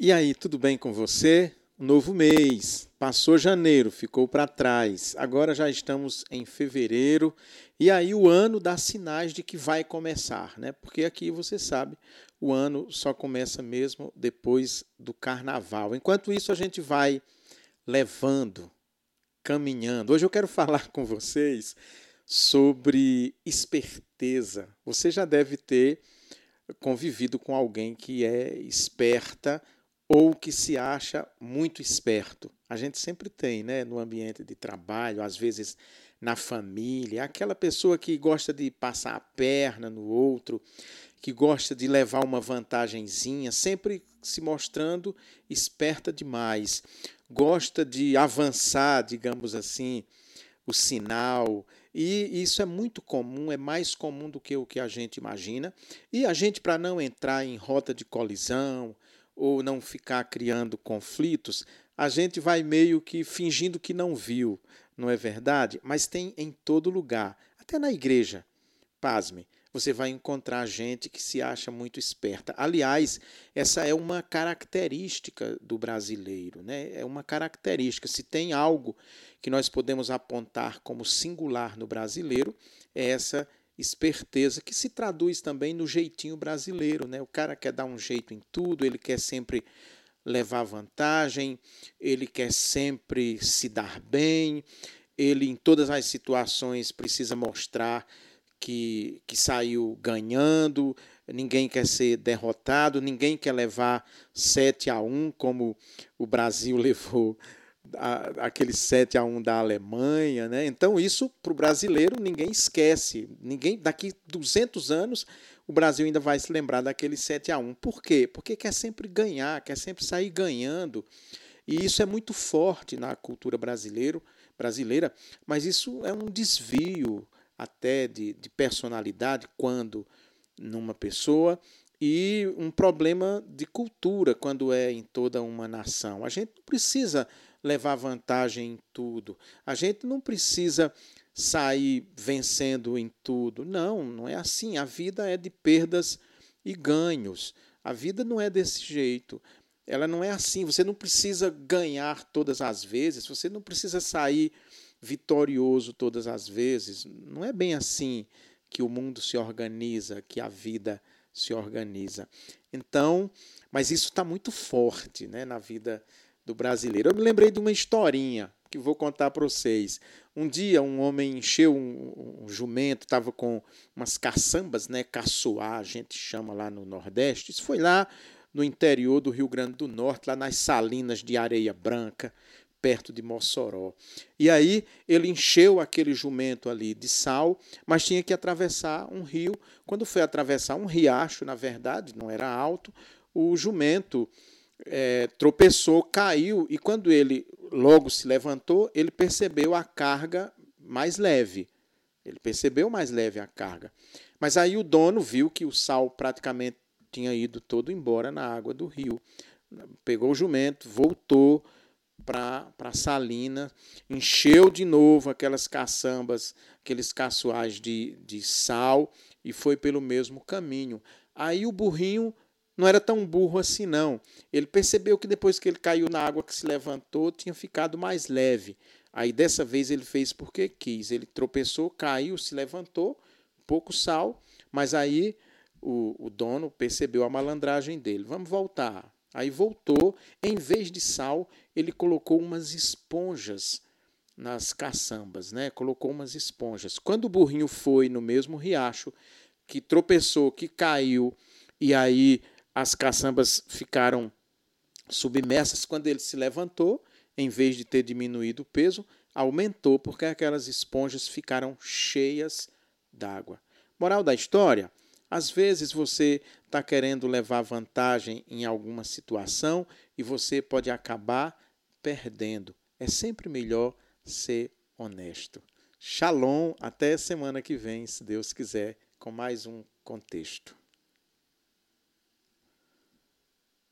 E aí, tudo bem com você? Novo mês, passou janeiro, ficou para trás. Agora já estamos em fevereiro e aí o ano dá sinais de que vai começar, né? Porque aqui você sabe, o ano só começa mesmo depois do carnaval. Enquanto isso, a gente vai levando, caminhando. Hoje eu quero falar com vocês sobre esperteza. Você já deve ter convivido com alguém que é esperta ou que se acha muito esperto. A gente sempre tem, né, no ambiente de trabalho, às vezes na família, aquela pessoa que gosta de passar a perna no outro, que gosta de levar uma vantagenzinha, sempre se mostrando esperta demais, gosta de avançar, digamos assim, o sinal. E isso é muito comum, é mais comum do que o que a gente imagina. E a gente, para não entrar em rota de colisão, ou não ficar criando conflitos, a gente vai meio que fingindo que não viu, não é verdade? Mas tem em todo lugar, até na igreja. Pasme, você vai encontrar gente que se acha muito esperta. Aliás, essa é uma característica do brasileiro, né? É uma característica. Se tem algo que nós podemos apontar como singular no brasileiro, é essa esperteza, que se traduz também no jeitinho brasileiro. Né? O cara quer dar um jeito em tudo, ele quer sempre levar vantagem, ele quer sempre se dar bem, ele em todas as situações precisa mostrar que, que saiu ganhando, ninguém quer ser derrotado, ninguém quer levar 7 a 1 como o Brasil levou aquele 7 a 1 da Alemanha, né? Então isso para o brasileiro ninguém esquece. Ninguém daqui 200 anos o Brasil ainda vai se lembrar daquele 7 a 1. Por quê? Porque quer sempre ganhar, quer sempre sair ganhando. E isso é muito forte na cultura brasileiro, brasileira, mas isso é um desvio até de, de personalidade quando numa pessoa e um problema de cultura quando é em toda uma nação. A gente precisa levar vantagem em tudo. A gente não precisa sair vencendo em tudo. Não, não é assim. A vida é de perdas e ganhos. A vida não é desse jeito. Ela não é assim. Você não precisa ganhar todas as vezes, você não precisa sair vitorioso todas as vezes. Não é bem assim que o mundo se organiza, que a vida se organiza. Então, mas isso está muito forte né, na vida do brasileiro. Eu me lembrei de uma historinha que vou contar para vocês. Um dia um homem encheu um, um jumento, estava com umas caçambas, né, caçoar, a gente chama lá no Nordeste. Isso foi lá no interior do Rio Grande do Norte, lá nas salinas de areia branca, perto de Mossoró. E aí ele encheu aquele jumento ali de sal, mas tinha que atravessar um rio. Quando foi atravessar um riacho, na verdade, não era alto, o jumento é, tropeçou, caiu, e quando ele logo se levantou, ele percebeu a carga mais leve. Ele percebeu mais leve a carga. Mas aí o dono viu que o sal praticamente tinha ido todo embora na água do rio. Pegou o jumento, voltou para a salina, encheu de novo aquelas caçambas, aqueles caçoais de, de sal e foi pelo mesmo caminho. Aí o burrinho não era tão burro assim, não. Ele percebeu que depois que ele caiu na água que se levantou, tinha ficado mais leve. Aí dessa vez ele fez porque quis. Ele tropeçou, caiu, se levantou, pouco sal, mas aí o, o dono percebeu a malandragem dele. Vamos voltar. Aí voltou, em vez de sal, ele colocou umas esponjas nas caçambas, né? Colocou umas esponjas. Quando o burrinho foi no mesmo riacho, que tropeçou, que caiu, e aí as caçambas ficaram submersas. Quando ele se levantou, em vez de ter diminuído o peso, aumentou, porque aquelas esponjas ficaram cheias d'água. Moral da história: às vezes você está querendo levar vantagem em alguma situação e você pode acabar perdendo. É sempre melhor ser honesto. Shalom, até semana que vem, se Deus quiser, com mais um contexto.